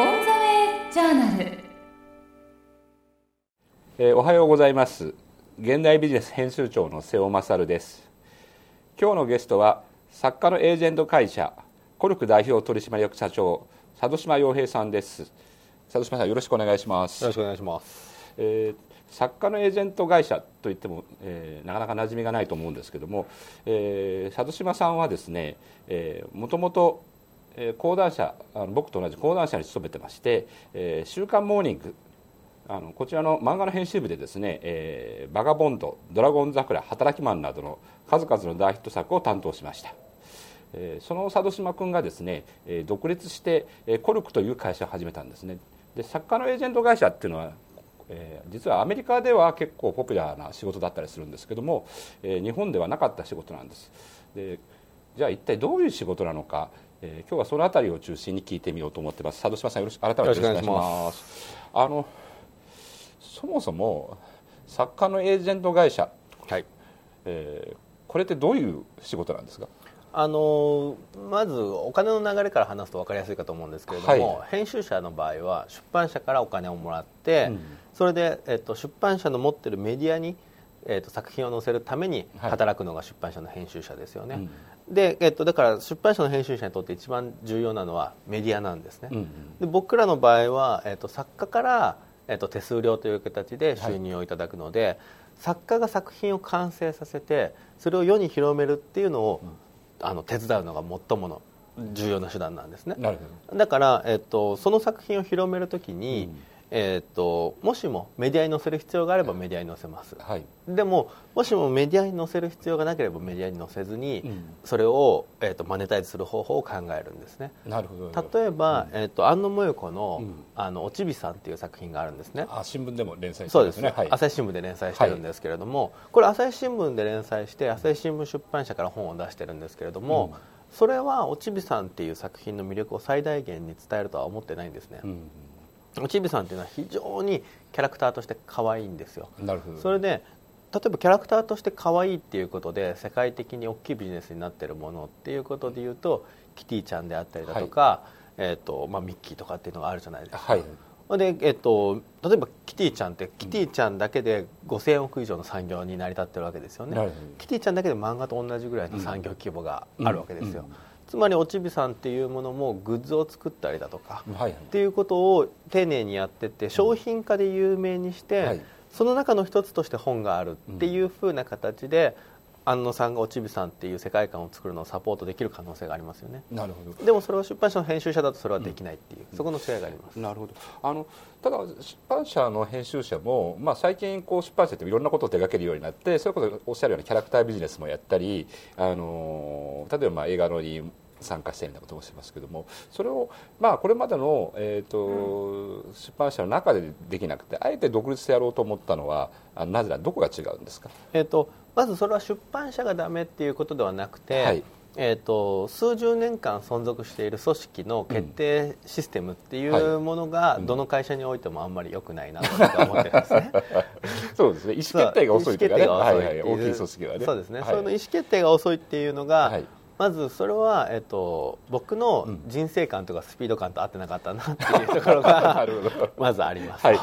オンザウェイジャーナル、えーおはようございます。現代ビジネス編集長の瀬尾勝です。今日のゲストは作家のエージェント会社コルク代表取締役社長佐渡島洋平さんです。佐渡島さんよろしくお願いします。よろしくお願いします。えー作家のエージェント会社といっても、えーなかなか馴染みがないと思うんですけども、えー佐渡島さんはですね、えーもともと、えー講談社あの僕と同じ講談社に勤めてまして「えー週刊モーニング」あのこちらの漫画の編集部でですね、えーバガボンド」「ドラゴン桜」「働きマン」などの数々の大ヒット作を担当しました。えーその佐渡島君がですね、えー独立して、えーコルクという会社を始めたんですねで作家のエージェント会社っていうのは、えー実はアメリカでは結構ポピュラーな仕事だったりするんですけども、えー日本ではなかった仕事なんですでじゃあ一体どういう仕事なのか、えー今日はそのあたりを中心に聞いてみようと思ってます。佐渡島さんよろしく改めてよろしくお願いします。あのそもそも作家のエージェント会社、はい。えーこれってどういう仕事なんですか？あのまずお金の流れから話すと分かりやすいかと思うんですけれども、は編集者の場合は出版社からお金をもらって、うん。それで、えっと、出版社の持ってるメディアに、えっと、作品を載せるためにはい。働くのが出版社の編集者ですよね、で、えっと、だから出版社の編集者にとって一番重要なのはメディアなんですね、うんうん。で僕らの場合は、えっと、作家から、えっと、手数料という形で収入をいただくので、作家が作品を完成させてそれを世に広めるっていうのを、あの手伝うのが最もの重要な手段なんですね。なるほだから、えっと、その作品を広めるときに、うんえっと、もしもメディアに載せる必要があればメディアに載せます。どはい。でももしもメディアに載せる必要がなければメディアに載せずに、うん。それを、えっと、マネタイズする方法を考えるんですね。なるほど。例えば、えっと安野萌子のうん「あのおちびさん」っていう作品があるんですね。あ新聞でも連載してそうですね、るんですね。はい。朝日新聞で連載してるんですけれども、これ朝日新聞で連載して朝日新聞出版社から本を出してるんですけれども、それはおちびさんっていう作品の魅力を最大限に伝えるとは思ってないんですね、うん。おちびさんっていうのは非常にキャラクターとして可愛いんですよ。なるほど。それで例えばキャラクターとして可愛いっていうことで世界的に大きいビジネスになってるものっていうことでいうとキティちゃんであったりだとか、えーとまあ、ミッキーとかっていうのがあるじゃないですか、はい。でえっと、例えばキティちゃんってキティちゃんだけで5000億以上の産業に成り立ってるわけですよね。キティちゃんだけで漫画と同じぐらいの産業規模があるわけですよ、うんうんつまりおちびさんっていうものもグッズを作ったりだとか、はいはい。っていうことを丁寧にやってって商品化で有名にして、はい。その中の一つとして本があるっていうふうな形で、安野さんがおちびさんっていう世界観を作るのをサポートできる可能性がありますよね。なるほど。でもそれは出版社の編集者だとそれはできないっていう、そこの違いがあります。なるほど。あのただ出版社の編集者も、まあ、最近こう出版社っていろんなことを手掛けるようになってそれこそおっしゃるようなキャラクタービジネスもやったり、あの例えばまあ映画のに参加したりなこともしてますけどもそれを、まあ、これまでの、えーと出版社の中でできなくてあえて独立してやろうと思ったのはあなぜだどこが違うんですか？えー、とまずそれは出版社がダメっていうことではなくて、はい。えー、と数十年間存続している組織の決定システムっていうものがどの会社においてもあんまり良くないなと思ってるんですね。そうですね。意思決定が遅いというかね。意思決定が遅いっていうはいはい、大きい。組織はねそうですね、はい。その意思決定が遅いっていうのが、はいまずそれは、えっと、僕の人生観とかスピード感と合ってなかったなっていうところ ながまずあります、はい。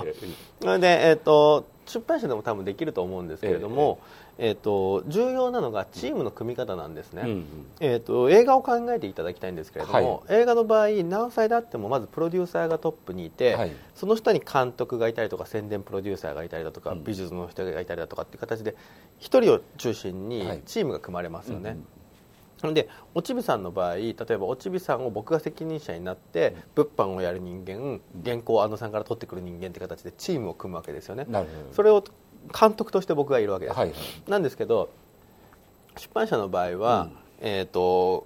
それで、えっと、出版社でも多分できると思うんですけれども、えっと、重要なのがチームの組み方なんですね、うんうん。えー、と映画を考えていただきたいんですけれども、映画の場合何歳であってもまずプロデューサーがトップにいて、はい。その下に監督がいたりとか宣伝プロデューサーがいたりだとか、うん。美術の人がいたりだとかっていう形で一人を中心にはい。チームが組まれますよね。うんでおちびさんの場合例えばおちびさんを僕が責任者になって物販をやる人間原稿を安野さんから取ってくる人間って形でチームを組むわけですよね。なるほど。それを監督として僕がいるわけです、はいはい。なんですけど出版社の場合は、えー、と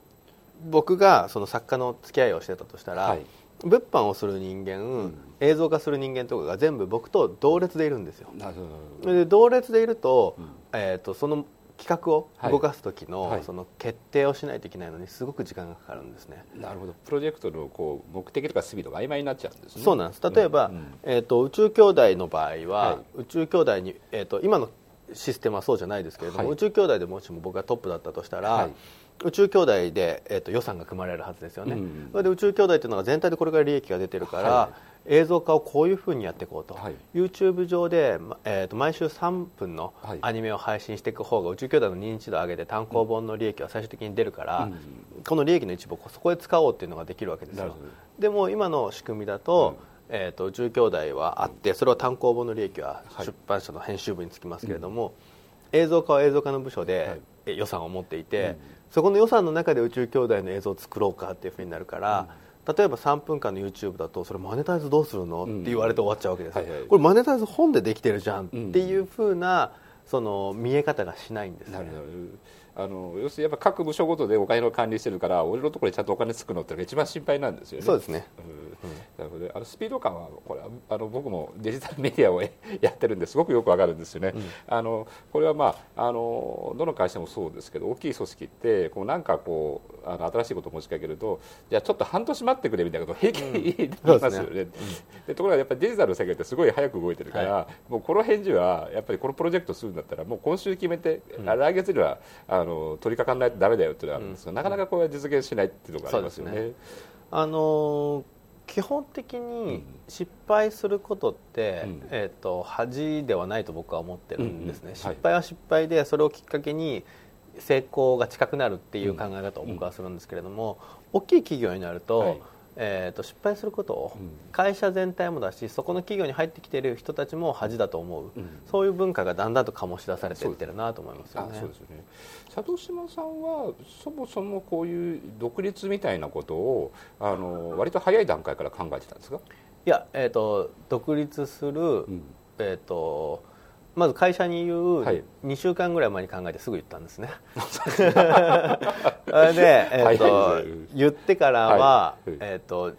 僕がその作家の付き合いをしてたとしたら、はい。物販をする人間、映像化する人間とかが全部僕と同列でいるんですよ。なるほど。で同列でいると,、えー、とその企画をはい。動かす時の,、はい。その決定をしないといけないのにすごく時間がかかるんですね。なるほどプロジェクトのこう目的とかスピードが曖昧になっちゃうんですね。そうなんです。例えば、うん。うんえー、と宇宙兄弟の場合は、はい。宇宙兄弟に、えー、と今のシステムはそうじゃないですけれども、はい。宇宙兄弟でもしも僕がトップだったとしたら、はい。宇宙兄弟で、えー、と予算が組まれるはずですよね、うんそれで宇宙兄弟というのが全体でこれから利益が出てるから、は映像化をこういうふうにやっていこうと、はい。YouTube 上で、まえー、と毎週3分のはい。アニメを配信していく方が宇宙兄弟の認知度を上げて単行本の利益は最終的に出るから、うん。この利益の一部をそこへ使おうっていうのができるわけですよ。でも今の仕組みだと,、えー、と宇宙兄弟はあってそれは単行本の利益ははい出版社の編集部につきますけれども、映像化は映像化の部署はで予算を持っていて、うん。そこの予算の中で宇宙兄弟の映像を作ろうかっていうふうになるから、例えば3分間の YouTube だとそれマネタイズどうするの、うん。って言われて終わっちゃうわけですよ、はいはい。これマネタイズ本でできてるじゃんっていうふうなその見え方がしないんですねあの要するにやっぱ各部署ごとでお金の管理してるから俺のところにちゃんとお金つくのってのが一番心配なんですよね。そうですね。うんなるほど。あのスピード感はこれはあの僕もデジタルメディアをやってるんですごくよくわかるんですよね、あのこれはまああのどの会社もそうですけど大きい組織ってこうなんかこうあの新しいことを持ちかけるとじゃあちょっと半年待ってくれみたいなことを平気に言いますよね,、でところがやっぱりデジタルの世界ってすごい早く動いてるから、もうこの返事はやっぱりこのプロジェクトするんだったらもう今週決めて、来月にはあの取り掛かんないとダメだよっていうのがあるんですが、なかなかこれは実現しないっていうのがありますよね。そうですあのー基本的に失敗することって、うん。えー、と恥ではないと僕は思ってるんですね、うん。うん。失敗は失敗でそれをきっかけに成功が近くなるっていう考え方を僕はするんですけれども、大きい企業になると,、はいえー、と失敗することをうん。会社全体もだしそこの企業に入ってきている人たちも恥だと思う、うん。そういう文化がだんだんと醸し出されていってるなと思いますよね。あそうですよね。佐藤島さんはそもそもこういう独立みたいなことをあの割と早い段階から考えてたんですか、いや、えー、と独立する、うん。えー、とまず会社に言うはい。2週間ぐらい前に考えてすぐ言ったんですね、それで、えーと言ってからは、はい。えー、と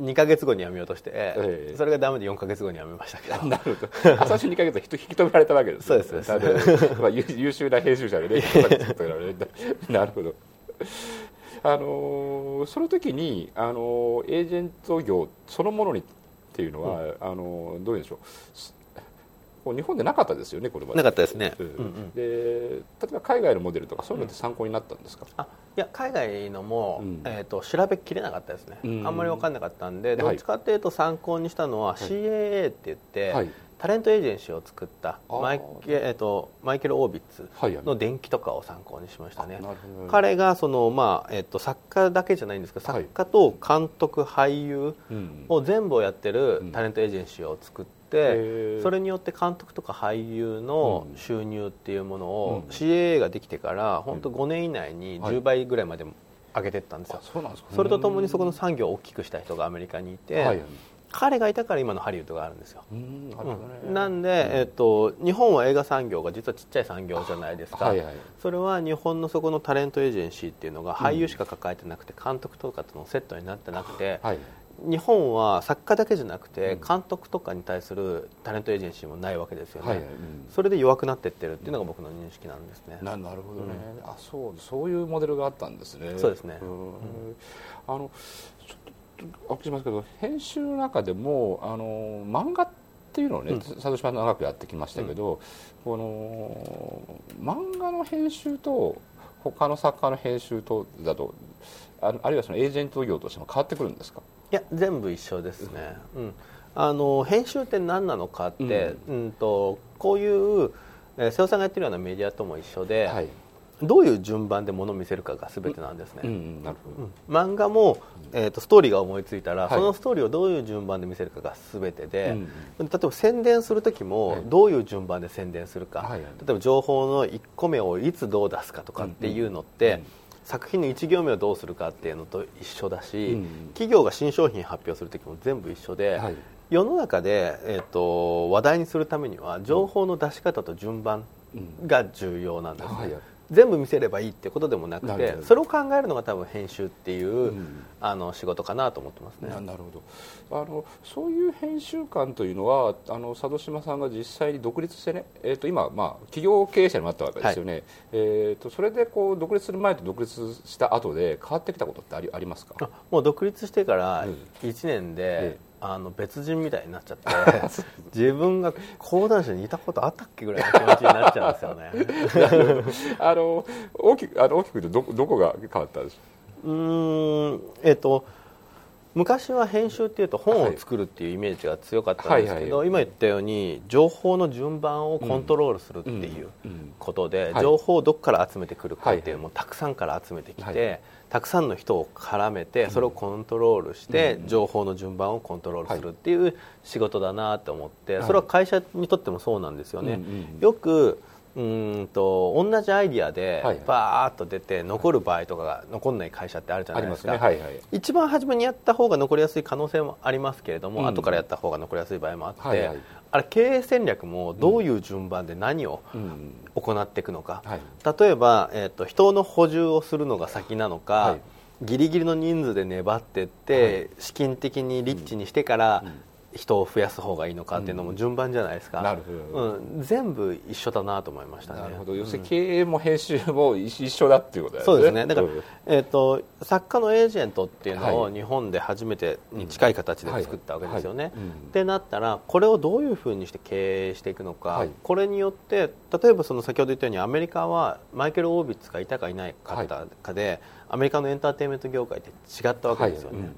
2か月後に辞めようとして、ええ。それがダメで4か月後に辞めましたけど。なるほど。最初2か月は人引き止められたわけですね。そうですまあ優優秀な編集者でね なるほど。あのーその時に、あのーエージェント業そのものにっていうのは、あのーどういうんでしょう日本でなかったですよねこれまで。なかったですね、うん。うんうん。で例えば海外のモデルとかそういうのって参考になったんですか、あいや海外のも、うん。えー、と調べきれなかったですね、うん。あんまり分かんなかったんで、はいどっちかというと参考にしたのは CAA って言って、はい。タレントエージェンシーを作ったマイケ,、えー、とマイケル・オービッツはいはいの伝記とかを参考にしましたね、なるほど彼がその、まあえっと作家だけじゃないんですけどはい。作家と監督、俳優うん。を全部をやってるうん。タレントエージェンシーを作って、へー。それによって監督とか俳優のうん。収入っていうものを、うん。CAA ができてから本当5年以内にはい10倍ぐらいまで上げていったんですよ。あ、そうなんですか。それとともにそこの産業を大きくした人がアメリカにいて、はい彼がいたから今のハリウッドがあるんですよ。うんなん。なんで、えっと日本は映画産業が実はちっちゃい産業じゃないですか、はいはいそれは日本のそこのタレントエージェンシーっていうのが俳優しか抱えてなくて監督とかとのセットになってなくて、はい日本は作家だけじゃなくてうん。監督とかに対するタレントエージェンシーもないわけですよね、はいはい。うん。それで弱くなっていってるっていうのが僕の認識なんですね、ななるほどね、あそうそういうモデルがあったんですね。そうですね。ん。あのちょっとお聞きしますけど編集の中でもあの漫画っていうのをね、うん。佐藤島長くやってきましたけど、この漫画の編集と他の作家の編集とだとああるいはそのエージェント業としても変わってくるんですか？いや全部一緒ですね、うん。あの編集って何なのかって、うん。とこういう、えー瀬尾さんがやってるようなメディアとも一緒で、はい、どういう順番で物を見せるかが全てなんですね、うんうん、なるほど、うん。漫画も、えー、とストーリーが思いついたら、はい。そのストーリーをどういう順番で見せるかが全てで、うん例えば宣伝する時もはいどういう順番で宣伝するか、はいはい。例えば情報の1個目をいつどう出すかとかっていうのって、うん作品の1行目をどうするかっていうのと一緒だし、うん。企業が新商品発表する時も全部一緒で、はい。世の中で、えー、と話題にするためには情報の出し方と順番うんが重要なんですね、はいはい全部見せればいいってことでもなくてそれを考えるのが多分編集っていう、うん。あの仕事かなと思ってますね。ななるほど。あのそういう編集官というのはあの佐渡島さんが実際に独立してね、えー、と今、まあ、企業経営者になったわけですよね、えー、とそれでこう独立する前と独立した後で変わってきたことってありありますか？あもう独立してからうん。1年で、あの別人みたいになっちゃって 自分が講談社にいたことあったっけぐらいの気持ちになっちゃうんですよね。あの大きくあの大きく言うとどどこが変わったんでしょうーんえっ、と昔は編集っていうと本を作るっていうイメージが強かったんですけど、はい今言ったように情報の順番をコントロールするっていううん。ことで、はい。情報をどこから集めてくるかっていうのもたくさんから集めてきて、はいたくさんの人を絡めてそれをコントロールして、うん。情報の順番をコントロールするっていう仕事だなと思って、はい。それは会社にとってもそうなんですよね。よくうーんと同じアイディアではいバーッと出て残る場合とかが残んない会社ってあるじゃないですすね。はいはい。一番初めにやった方が残りやすい可能性もありますけれども、うん。後からやった方が残りやすい場合もあって、はいはい。あれ経営戦略もどういう順番で何をうん。行っていくのか、はい。例えば、えー、と人の補充をするのが先なのか、はい。ギリギリの人数で粘ってって、資金的にリッチにしてから人を増やす方がいいのかっていうのも順番じゃないですか、なるほど。うん、全部一緒だなと思いましたね。なるほど要するに経営も編集も一一緒だっていうことだよね。そうですね。だからん、えー、と作家のエージェントっていうのをはい。日本で初めてに近い形で作ったわけですよね。はい。はい。うん。ってなったらこれをどういうふうにして経営していくのか、はい。これによって例えばその先ほど言ったようにアメリカはマイケル・オービッツがいたかいないかかで、アメリカのエンターテインメント業界って違ったわけですよね。はい。うん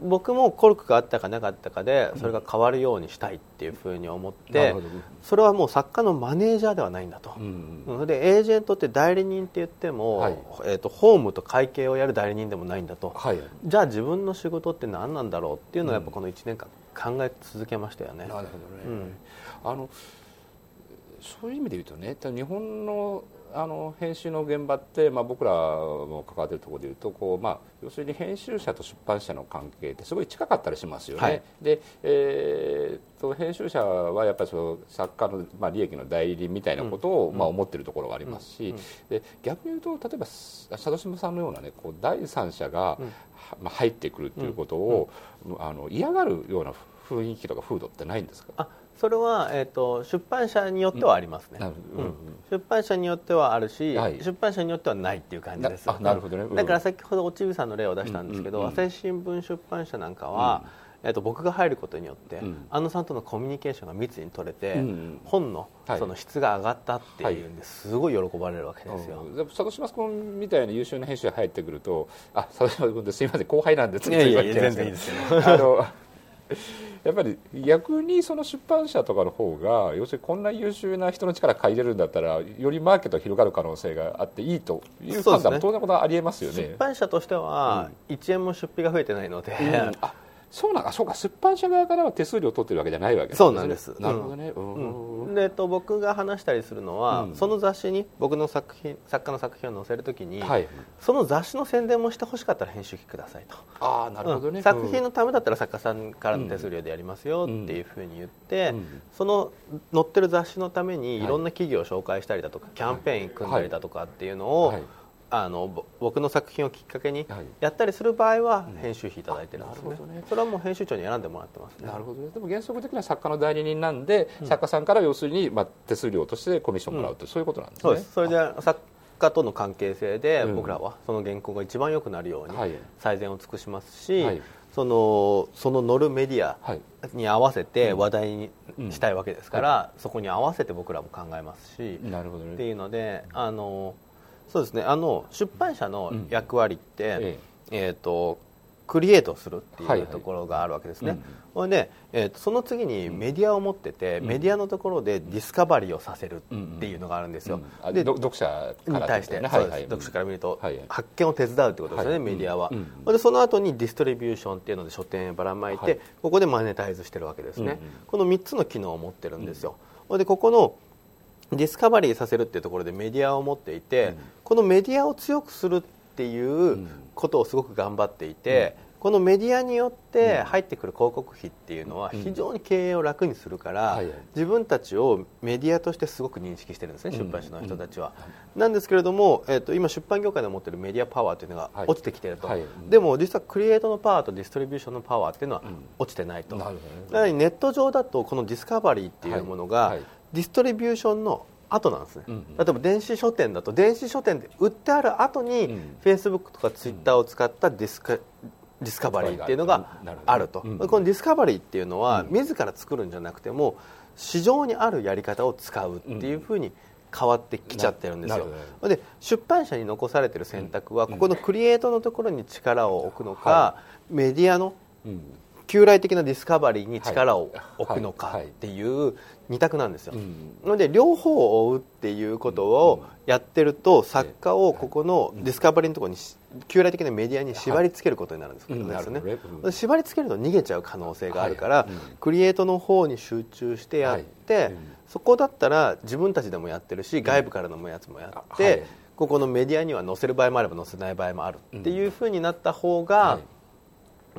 僕もコルクがあったかなかったかでそれが変わるようにしたいっていうふうに思って、それはもう作家のマネージャーではないんだと、でエージェントって代理人って言っても、はい。えー、とホームと会計をやる代理人でもないんだと、はいじゃあ自分の仕事って何なんだろうっていうのをやっぱこの1年間考え続けましたよね。なるほどね、うん。あのそういう意味で言うとね日本のあの編集の現場って、まあ、僕らも関わっているところでいうとこう、まあ、要するに編集者と出版社の関係ってすごい近かったりしますよね。はい。で、えー、と編集者はやっぱりその作家の、まあ、利益の代理人みたいなことを、まあ、思っているところがありますし、で逆に言うと例えば佐渡島さんのような、ね、こう第三者が、はまあ、入ってくるということを、あの嫌がるような雰囲気とか風土ってないんですか？あそれは、えー、と出版社によってはありますね、なるほど。うん。出版社によってはあるし、はい。出版社によってはないっていう感じです。なるほどね。うん。だから先ほど落ちさんの例を出したんですけど、うんうんうん。朝日新聞出版社なんかは、えー、と僕が入ることによって、うん。安野さんとのコミュニケーションが密に取れて、うんうん本のはい。その質が上がったっていうんですごい喜ばれるわけですよ、うん。で佐渡島君みたいな優秀な編集者が入ってくると「あ佐渡島君ですいません後輩なんで」言われちゃ全然いいまですよ。あの やっぱり逆にその出版社とかの方が要するにこんな優秀な人の力借りれるんだったらよりマーケットが広がる可能性があっていいという判断も当然のことはありえますよね。出。版社としては1円も出費が増えてないので、うん。あそうなんかそうか出版社側からは手数料を取ってるわけじゃないわけそうなんです。なるほどね、うん。うんでえっと、僕が話したりするのは、うん。その雑誌に僕の作品作家の作品を載せるときに、はい。その雑誌の宣伝もしてほしかったら編集費くださいと、ああなるほどね、うん。作品のためだったら作家さんからの手数料でやりますよっていうふうに言って、うん。その載ってる雑誌のためにはい。いろんな企業を紹介したりだとか、キャンペーン組んだりだとかっていうのを、はいあのぼ僕の作品をきっかけにはい。やったりする場合は編集費いただいてるんですね,、あなるほどね。それはもう編集長に選んでもらってますね。なるほどね。でも原則的には作家の代理人なんで、作家さんから要するに、まあ、手数料としてコミッションもらうと、そういうことなんですね。そうです。それで作家との関係性でうん。僕らはその原稿が一番良くなるようにはい。最善を尽くしますし、はい。そのその乗るメディアはい。に合わせて話題にうんしたいわけですから、そこに合わせて僕らも考えますし、なるほどね。っていうのであのそうですね。あの出版社の役割って、ええ。ー、とクリエイトするってはいはい。いうところがあるわけですね、うんほいで、えー、とその次にメディアを持ってて、メディアのところでディスカバリーをさせるっていうのがあるんですよ、うんあでど読者からに対して、ね。そうですはいはい。読者から見ると、はい発見を手伝うってことですよね、はい。メディアは、うんでその後にディストリビューションっていうので書店へばらまいて、はい。ここでマネタイズしてるわけですね、うんうん。この3つの機能を持ってるんですよ、でここのディスカバリーさせるっていうところでメディアを持っていて、このメディアを強くするっていうことをすごく頑張っていて、このメディアによって入ってくる広告費っていうのは非常に経営を楽にするから、自分たちをメディアとしてすごく認識してるんですね、出版社の人たちは。なんですけれども、えっと今出版業界で持ってるメディアパワーというのがはい。落ちてきてい。ると、でも実はクリエイトのパワーとディストリビューションのパワーっていうのは落ちてないと、なるほどね。やはりネット上だとこのディスカバリーっていうものが、ディストリビューションの後なんですね、うんうん。例えば電子書店だと電子書店で売ってある後に、うん。フェイスブックとかツイッターを使ったディスカディスカバリーっていうのがあると、うんこのディスカバリーっていうのは、うん。自ら作るんじゃなくても市場にあるやり方を使うっていうふうに変わってきちゃってるんですよ。で出版社に残されてる選択は、うん。ここのクリエイトのところに力を置くのか、はメディアのうん。旧来的なディスカバリーに力を置くのかっていう二択なんですよ、うん。なので両方を追うっていうことをやってると作家をここのディスカバリーのところにし旧来的なメディアに縛り付けることになるんですけどね。るほどね。うん。縛り付けると逃げちゃう可能性があるから、クリエイトの方に集中してやって、そこだったら自分たちでもやってるし外部からのやつもやって、はい。ここのメディアには載せる場合もあれば載せない場合もあるっていうふうになった方が、はい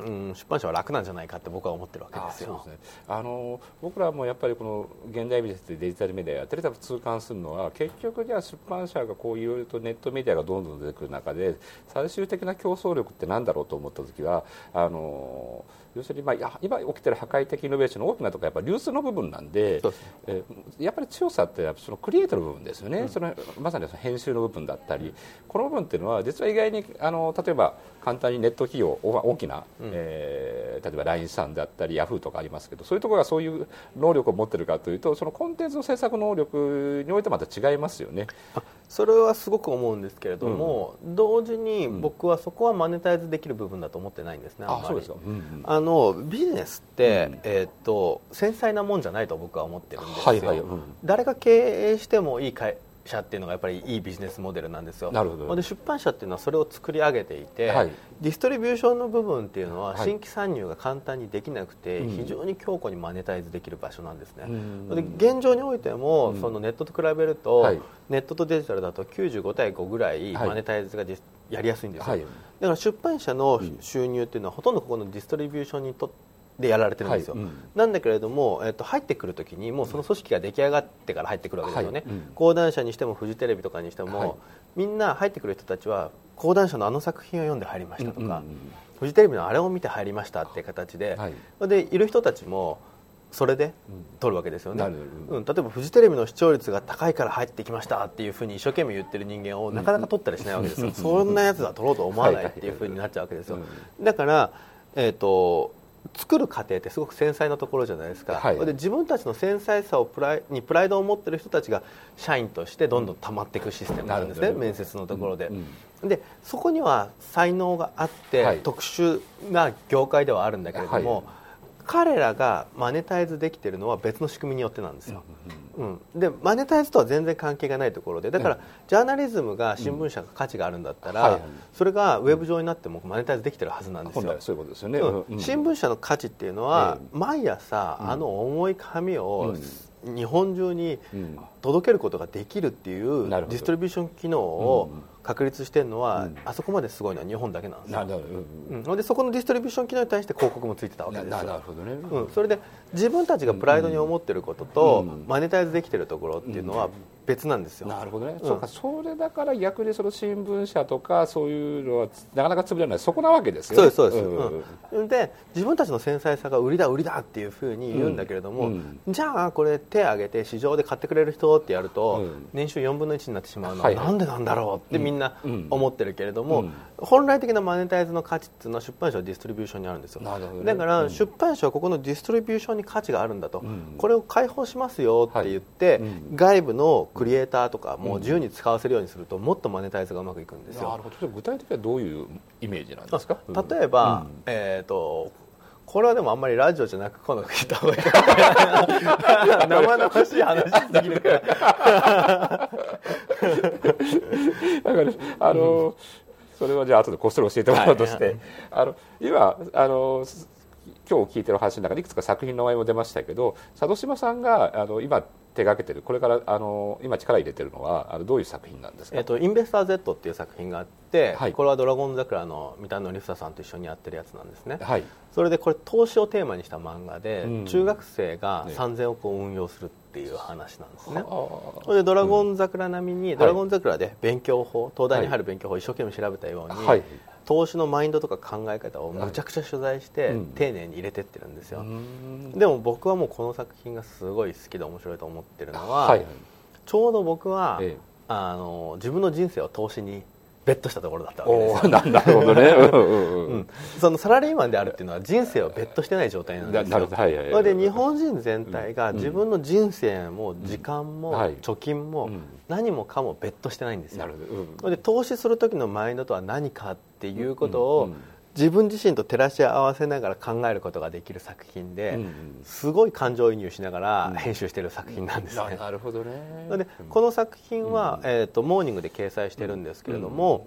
うん、出版社は楽なんじゃないかって僕は思ってるわけですよ。ね。あの僕らもやっぱりこの現代美術でデジタルメディアやってると痛感するのは結局じゃあ出版社がこういろいろとネットメディアがどんどん出てくる中で最終的な競争力って何だろうと思った時はあの要するに、まあ、今起きてる破壊的イノベーションの大きなところはやっぱり流通の部分なんでえーやっぱり強さってやっぱそのクリエイトの部分ですよね、そのまさにその編集の部分だったりこの部分っていうのは実は意外にあの例えば簡単にネット企業お大きな、えー例えば LINE さんであったりヤフーとかありますけどそういうところがそういう能力を持ってるかというとそのコンテンツの制作能力においてまた違いますよね。それはすごく思うんですけれども、同時に僕はそこはマネタイズできる部分だと思ってないんですね、あんまり。そうですか、うんうんあのビジネスって、うん。えーっと繊細なもんじゃないと僕は思ってるんですよ、はいはいうん。誰が経営してもいい会社っていうのがやっぱりいいビジネスモデルなんですよ。なるほど。で出版社っていうのはそれを作り上げていて、はい。ディストリビューションの部分っていうのははい。新規参入が簡単にできなくて、うん。非常に強固にマネタイズできる場所なんですね、うん。で現状においても、うん。そのネットと比べると、はい。ネットとデジタルだと95対5ぐらいはい。マネタイズが実やりやすいんですよ、はい。だから出版社の収入っていうのはほとんどここのディストリビューションにとでやられてるんですよ、はい。うん。なんだけれども、えっと、入ってくるときにもうその組織が出来上がってから入ってくるわけですよね、はい。うん。講談社にしてもフジテレビとかにしても、はい。みんな入ってくる人たちは講談社のあの作品を読んで入りましたとか、フジテレビのあれを見て入りましたっていう形で、はい。でいる人たちもそれで取るわけですよね、うん、例えばフジテレビの視聴率が高いから入ってきましたっていうふうに一生懸命言ってる人間をなかなか取ったりしないわけですよ、そんなやつは取ろうと思わないっていうふうになっちゃうわけですよ、はいだから、えー、と作る過程ってすごく繊細なところじゃないですか、はい。で自分たちの繊細さをプライにプライドを持ってる人たちが社員としてどんどん溜まっていくシステムなんですね、なるほど面接のところで。うん。でそこには才能があって、はい。特殊な業界ではあるんだけれども、はい彼らがマネタイズできているのは別の仕組みによってなんですよ、うんでマネタイズとは全然関係がないところでだから、うん。ジャーナリズムが新聞社が価値があるんだったら、はいはい。それがウェブ上になってもマネタイズできてるはずなんですよ。そういうことですよね。新聞社の価値っていうのは、え毎朝、あの重い紙をう日本中にうん。届けることができるっていうディストリビューション機能をうん確立してるのは、うん。あそこまですごいのは日本だけなんですよ。なるほど。でそこのディストリビューション機能に対して広告もついてたわけなですよ。ななるほどね。うん、それで自分たちがプライドに思ってることと、うんマネタイズできてるところっていうのは別なんですよ、なるほどね、うん。そうかそれだから逆にその新聞社とかそういうのはなかなか潰れない。そこなわけですよね。そうですそうです、んうんで自分たちの繊細さが売りだ売りだっていうふうに言うんだけれども、うん。じゃあこれ手挙げて市場で買ってくれる人ってやると、うん。年収4分の1になってしまうのははいなんでなんだろうってみんなうん。思ってるけれども、うん。本来的なマネタイズの価値っていうのは出版社のディストリビューションにあるんですよ。なるほどね。だからうん。出版社はここのディストリビューションに価値があるんだと、ん。これを開放しますよって言って、外部のクリエイターとかもう自由に使わせるようにするともっとマネタイズがうまくいくんですよ。なるほど。具体的にはどういうイメージなんですか？例えば、うん。えー、とこれはでもあんまりラジオじゃなく今度聞いた方がいい生々しい話すぎるから。だからあの、それはじゃあ後でこっそり教えてもらうとして、はい。あの今あの今日聞いてる話の中でいくつか作品の名前も出ましたけど佐渡島さんがあの今手がけてる。これからあの今力入れてるのはあのどういう作品なんですか、えっとインベスター Z っていう作品があって、はい。これはドラゴン桜の三田典房さんと一緒にやってるやつなんですね。はい。それでこれ投資をテーマにした漫画で、うん。中学生がね。3000億を運用するっていう話なんですね、あ。ーそれでドラゴン桜並みに、ドラゴン桜で勉強法東大に入る勉強法を一生懸命調べたように、はい投資のマインドとか考え方をむちゃくちゃ取材して、うん。丁寧に入れてってるんですよ、うん。でも僕はもうこの作品がすごい好きで面白いと思ってるのは、はい。ちょうど僕は、ええ。あの自分の人生を投資にベットしたところだったわけですな なるほどね。うんうんうんうん。そのサラリーマンであるっていうのは人生をベットしてない状態なんですよ。ななるほど。はいはいはい。で日本人全体が自分の人生も時間もはい貯金もうん何もかもベットしてないんですよ。で投資する時のマインドとは何かっていうことをうんうん自分自身と照らし合わせながら考えることができる作品で、うんうん。すごい感情移入しながらうん。編集している作品なんですね、ななるほどね。でこの作品は、えー、とモーニングで掲載してるんですけれども、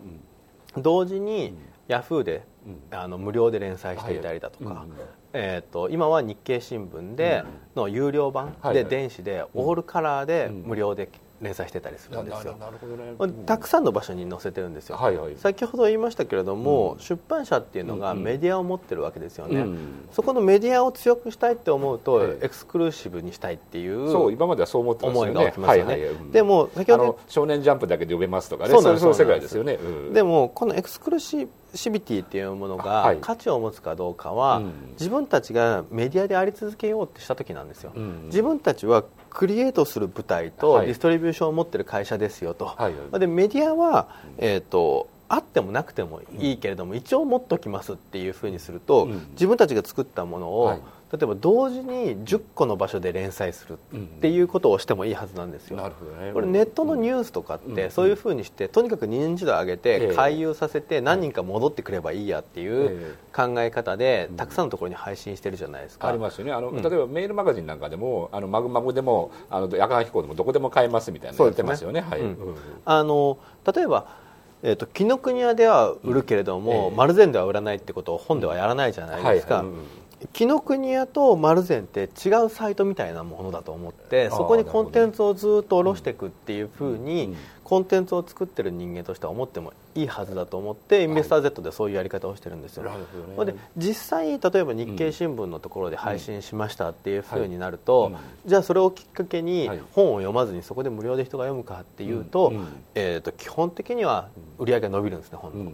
同時にヤフーでうん。あの無料で連載していたりだとか、はい。うんえー、と今は日経新聞での有料版で電子でオールカラーでうん。無料で連載してたりするなんですよ、ね。たくさんの場所に載せてるんですよ、はいはい。先ほど言いましたけれども、うん。出版社っていうのがうんメディアを持ってるわけですよね、うん。そこのメディアを強くしたいって思うと、ええエクスクルーシブにしたいっていうそう今まではそう思ってたよね。思いが起きますよね。はいはい。うん。でも先ほど少年ジャンプだけで読めますとかね。そういう世界ですよね。うんでもこのエクスクルーシビティっていうものはい。が価値を持つかどうかは、うん。自分たちがメディアであり続けようってした時なんですよ、うん。自分たちはクリエイトする舞台とはい。ディストリビューションを持ってる会社ですよと、はいはい。でメディアは、えー、とあってもなくてもいいけれども、一応持っときますっていうふうにすると、うん。自分たちが作ったものを、はい例えば同時に10個の場所で連載するっていうことをしてもいいはずなんですよ、なるほどね。これネットのニュースとかってうん。そういうふうにしてとにかく認知度を上げえてえ回遊させて何人か戻ってくればいいやっていうえ考え方でうん。たくさんのところに配信してるじゃないですか。ありますよね。あの、うん例えばメールマガジンなんかでもあのマグマグでもあの夜間飛行でもどこでも買えますみたいなのやってますよね。はい、うん。うん。あの例えばえー、と紀ノ国屋では売るけれども、うん。ええ。丸善では売らないってことを本ではやらないじゃないですか、はいはい。うん紀ノ国屋と丸善って違うサイトみたいなものだと思ってそこにコンテンツをずっと下ろしていくっていうふうに、うんコンテンツを作ってる人間としては思ってもいいはずだと思ってインベスター Z でそういうやり方をしてるんですよ、なるほどね。ほんで実際例えば日経新聞のところで配信しましたっていうふうになると、うんじゃあそれをきっかけにはい。本を読まずにそこで無料で人が読むかっていうと,、えー、と基本的には売り上げが伸びるんですね本の、う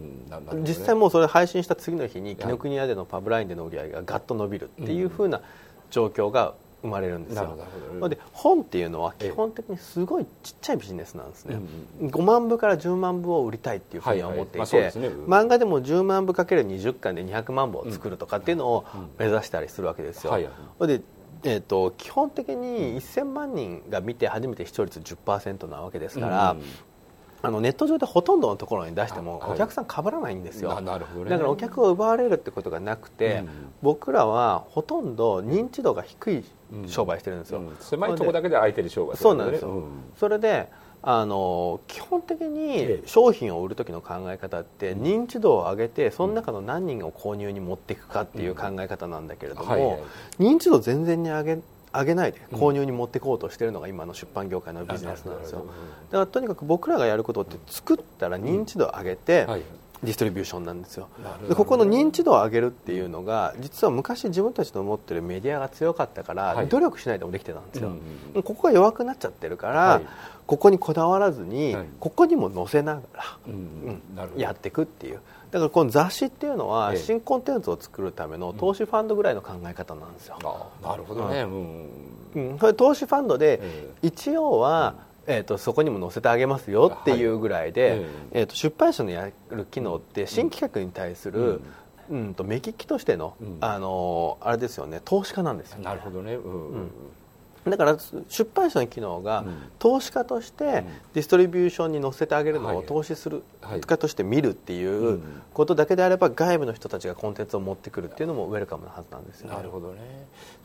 んね。実際もうそれ配信した次の日に紀ノ国屋でのパブラインでの売り上げがガッと伸びるっていうふうな状況が生まれるんですよ。なので本っていうのは基本的にすごいちっちゃいビジネスなんですね、うん5万部から10万部を売りたいっていうふうには思っていて漫画でも10万部かける20巻で200万部を作るとかっていうのをうん目指したりするわけですよ、でえー、と基本的に1000万人が見て初めて視聴率10%なわけですから、うんあのネット上でほとんどのところに出してもはい。お客さん被らないんですよ、ななるほどね。だからお客を奪われるってことがなくて、うん。僕らはほとんど認知度が低い商売してるんですよ、うん。狭いところだけで相手に商売そうなんですよ、うん。それであの基本的えにえ商品を売る時の考え方って認知度を上げてその中の何人を購入に持っていくかっていう考え方なんだけれども、はいはい。認知度全然に上げ上げないで購入に持っていこうとしているのが今の出版業界のビジネスなんですよ。だからとにかく僕らがやることって作ったら認知度を上げて、はいディストリビューションなんですよ。でここの認知度を上げるっていうのが実は昔自分たちの持ってるメディアが強かったから、はい。努力しないでもできてたんですよ、うんここが弱くなっちゃってるから、はい。ここにこだわらずに、はい。ここにも載せながら、うんうん。やっていくっていう。だからこの雑誌っていうのはええ。新コンテンツを作るための投資ファンドぐらいの考え方なんですよ、あなるほどね、うんうん、それ投資ファンドでえ一応は、えー、とそこにも載せてあげますよっていうぐらいで、はいえー、と出版社のやる機能って新企画に対する、うん、と目利きとしての、うん。あのーあれですよね投資家なんですよなるほどね、うん。うん。だから出版社の機能が、うん。投資家としてディストリビューションに載せてあげるのをはい。投資するはい。家として見るっていううんことだけであれば外部の人たちがコンテンツを持ってくるっていうのもウェルカムなはずなんですよね。なるほどね。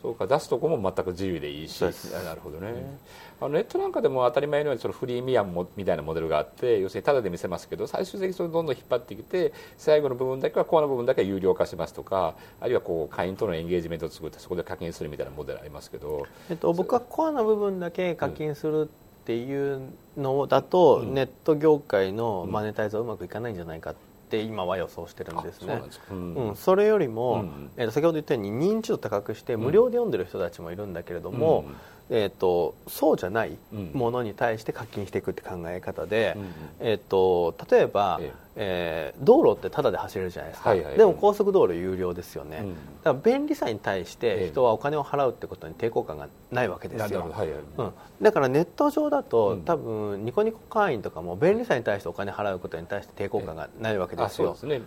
そうか。出すとこも全く自由でいいし。なるほどね、あのネットなんかでも当たり前のようにそのフリーミアムもみたいなモデルがあって要するにタダで見せますけど最終的にそれをどんどん引っ張ってきて最後の部分だけはコアの部分だけは有料化しますとかあるいはこう会員とのエンゲージメントを作ってそこで課金するみたいなモデルありますけどえっと、僕はコアな部分だけ課金するっていうのだと、うん。ネット業界のマネタイズはうまくいかないんじゃないかって今は予想してるんですね。あそうなんうん。うん、それよりも、うんえっと先ほど言ったように認知度高くして無料で読んでる人たちもいるんだけれども、えー、とそうじゃないうん。ものに対して課金していくって考え方で、うんうん。えー、と例えば、ええ。ー道路ってタダで走れるじゃないですか、はいはいでも高速道路有料ですよね、うん。だから便利さに対しええ。て人はお金を払うってことに抵抗感がないわけですよ、はいはいうん、だからネット上だと、うん。多分ニコニコ会員とかも便利さに対してお金払うことに対して抵抗感がないわけですよ。すね、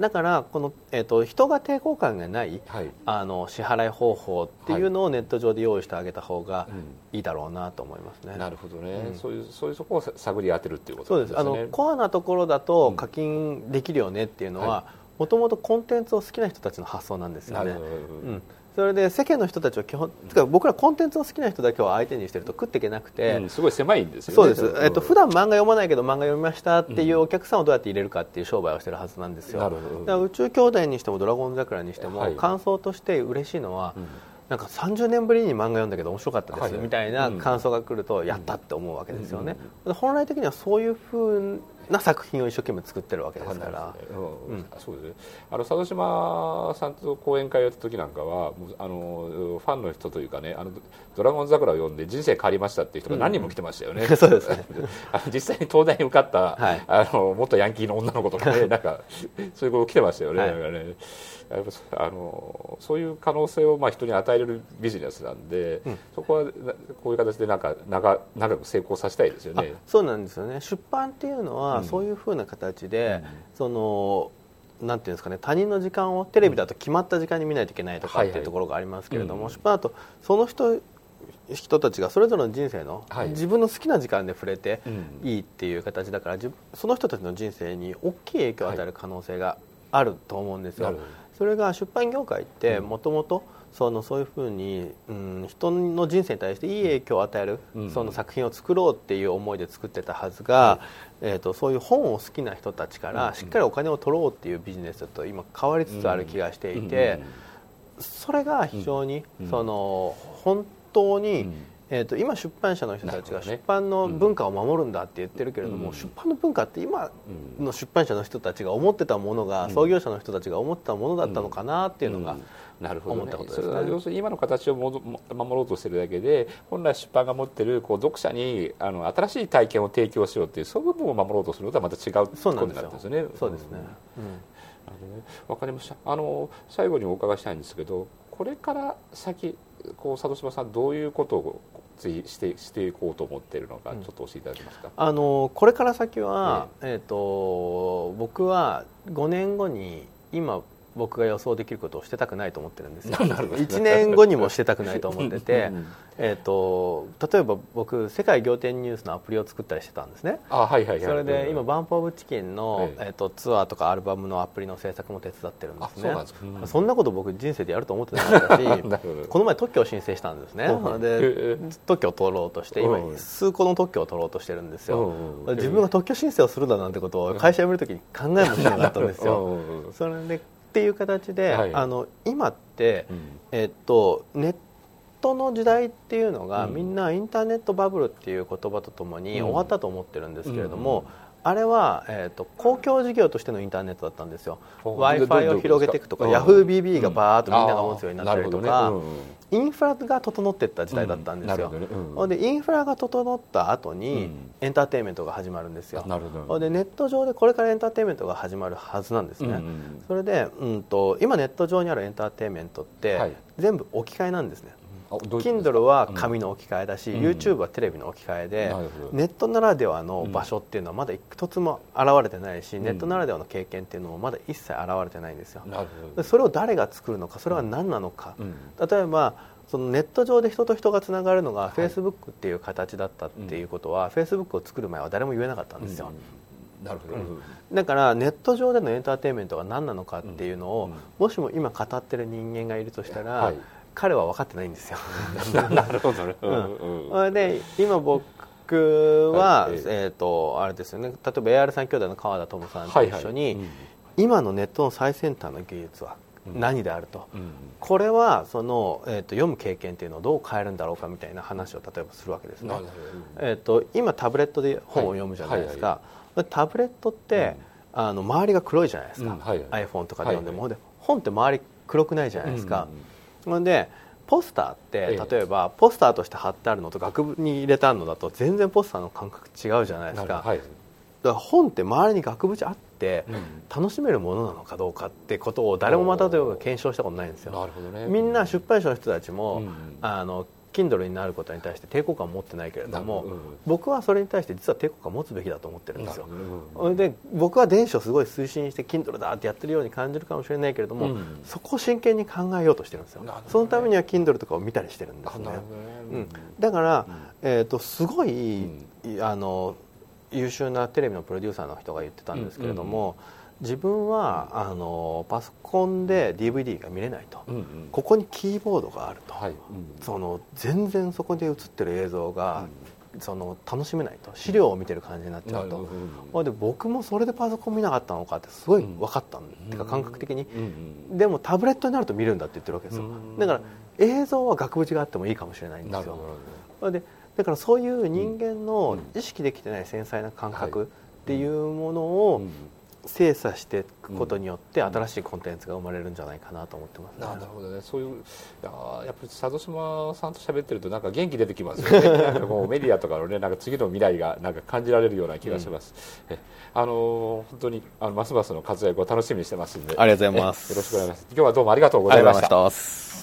だからこの、えー、と人が抵抗感がないはい。あの支払い方法っていうのをネット上で用意してあげた方がうん。いいだろうなと思いますね。なるほどね、うん。そういうそういうところをさ探り当てるっていうことそうです。ね。あのコアなところだとうん。課金できるよねっていうのははもともとコンテンツを好きな人たちの発想なんですよね。うん、それで世間の人たちは基本てか僕らコンテンツを好きな人だけを相手にしてると食っていけなくて、うん。すごい狭いんですよね。そうです、ん。えっと普段漫画読まないけど漫画読みましたっていうお客さんをどうやって入れるかっていう商売をしてるはずなんですよ。なるほど。だから宇宙兄弟にしてもドラゴン桜にしても、はい。感想として嬉しいのは、うんなんか30年ぶりに漫画読んだけど面白かったです、はい。みたいな感想が来ると、やったって思うわけですよね、うん。本来的にはそういう風な作品を一生懸命作ってるわけですから、うんうん。そうですね。あの佐渡島さんと講演会をやった時なんかはあのファンの人というかねあのドラゴン桜を読んで人生変わりましたっていう人が何人も来てましたよね、そうですね。実際に東大に受かった、はい。あの元ヤンキーの女の子とかねなんかそういう子来てましたよね,、はい。なんかねあのそういう可能性をまあ人に与えれるビジネスなんで、うん。そこはなこういう形でなんか長長く成功させたいですよあね。そうなんですよね。出版っていうのは、うん。そういう風な形で、そのなんていうんですかね他人の時間をテレビだと決まった時間に見ないといけないとかはいはい。っていうところがありますけれども、うん。出版だとその人人たちがそれぞれの人生の、はい。自分の好きな時間で触れてうん。いいっていう形だからその人たちの人生に大きい影響を与える可能性があると思うんですよ。なるほどそれが出版業界ってうん。もともとそのそういうふうに、うん、人の人生に対していい影響を与える、うん。その作品を作ろうっていう思いで作ってたはずが、えー、とそういう本を好きな人たちかうんらしっかりお金を取ろうっていうビジネスと今変わりつつある気がしていて、それが非常に、うん。その本当に、うんえー、と今出版社の人たちが出版の文化を守るんだって言ってるけれども、うん。出版の文化って今うん。の出版社の人たちが思ってたものが、うん。創業者の人たちが思ってたものだったのかなっていうのが、ん。なるほど、ね、それは要するに今の形を守ろうとしてるだけで本来出版が持ってるこう読者にあの新しい体験を提供しようっていうそういう部分を守ろうとするのとはまた違うことにですよ。なるんですよね。そうですね、うん。ね。わかりました。あの最後にお伺いしたいんですけどこれから先こう佐渡島さんどういうことを次してしていこうと思っているのかうん。ちょっと教えていただけますか、あのこれから先は、えー、と僕は5年後に今僕が予想できることをしてたくないと思ってるんですよ。なるほど。1年後にもしてたくないと思っててうんえーと例えば僕世界仰天ニュースのアプリを作ったりしてたんですね。あはいはいはい。それで今バンプ・オブ・チキンの、ええ。えー、とツアーとかアルバムのアプリの制作も手伝ってるんですね。あそんですか。うん。そんなこと僕人生でやると思ってなかったし この前特許を申請したんですね。うんでえ。特許を取ろうとしてうん。今数個の特許を取ろうとしてるんですよ。うん。自分が特許申請をするだなんてことを会社辞めるときに考えもしなかったんですよ。うん。それでっていう形で、はい。あの今って、うん。えっと、ネットの時代っていうのが、うん。みんなインターネットバブルっていう言葉とともにうん。終わったと思ってるんですけれども、うんあれは、えっと公共事業としてのインターネットだったんですよ。w i f i を広げていくとかうん。YahooBB がバーッとみんなが持つようになったりとか、あーなるほどね。インフラが整っていった時代だったんですよ、うん。ね。うん。でインフラが整った後に、うん。エンターテインメントが始まるんですよ。あなるほど。ほんでネット上でこれからエンターテインメントが始まるはずなんですね、うんうん。それで、うん、と今ネット上にあるエンターテインメントって、はい。全部置き換えなんですね Kindle は紙の置き換えだし、うん。YouTube はテレビの置き換えで、ネットならではの場所っていうのはまだ一つも現れてないし、うん。ネットならではの経験っていうのもまだ一切現れてないんですよ、それを誰が作るのかそれは何なのか、例えばそのネット上で人と人がつながるのがはい。Facebook っていう形だったっていうことは、Facebook を作る前は誰も言えなかったんですよ、なるほど、うん。だからネット上でのエンターテインメントが何なのかっていうのを、うん。もしも今語ってる人間がいるとしたら、はい彼は分かってないんですよ、なるほどね、ううんで今僕は、はい。えええー、とあれですよね。例えば AR 三兄弟の川田智さんとはい一緒に、うん。今のネットの最先端の技術は何であると、うん。これはその、えー、と読む経験っていうのをどう変えるんだろうかみたいな話を例えばするわけですね。えー、と今タブレットで本を読むじゃないですか、タブレットって、あの周りが黒いじゃないですか、うん。はいはい。iPhone とかで読んでも、はいほんで本って周り黒くないじゃないですか、ほんでポスターってええ。例えばポスターとして貼ってあるのと額に入れてあるのだと全然ポスターの感覚違うじゃないですか、はい、だから本って周りに額縁あってうん。楽しめるものなのかどうかってことを誰もまたというか検証したことないんですよ。ね。みんな出版社の人たちも、うん。あの Kindle になることに対して抵抗感を持ってないけれども、うん僕はそれに対して実は抵抗感を持つべきだと思ってるんですよ。なるほど。それで僕は電子をすごい推進して Kindle だってやってるように感じるかもしれないけれども、うんそこを真剣に考えようとしてるんですよ、ね。そのためには Kindle とかを見たりしてるんですね。ね。うん、だから、うん。えー、とすごい、あの優秀なテレビのプロデューサーの人が言ってたんですけれども、自分はあのパソコンで DVD が見れないと、うんうん。ここにキーボードがあると、はい、うんその全然そこで映ってる映像が、その楽しめないと。資料を見てる感じになっちゃうと、なるほど。ほいで僕もそれでパソコン見なかったのかってすごい分かったん、てか感覚的に、うんうん。でもタブレットになると見るんだって言ってるわけですよ。うんだから映像は額縁があってもいいかもしれないんですよ。でだからそういう人間の意識できてない繊細な感覚っていうものをうん精査していくことによって新しいコンテンツが生まれるんじゃないかなと思ってます、なるほどね。そういういやーやっぱり佐渡島さんと喋ってるとなんか元気出てきますよね。なんかこうメディアとかのねなんか次の未来がなんか感じられるような気がします、えあのー本当にあのますますの活躍を楽しみにしてますんで。ありがとうございます。えよろしくお願いします。今日はどうもありがとうございました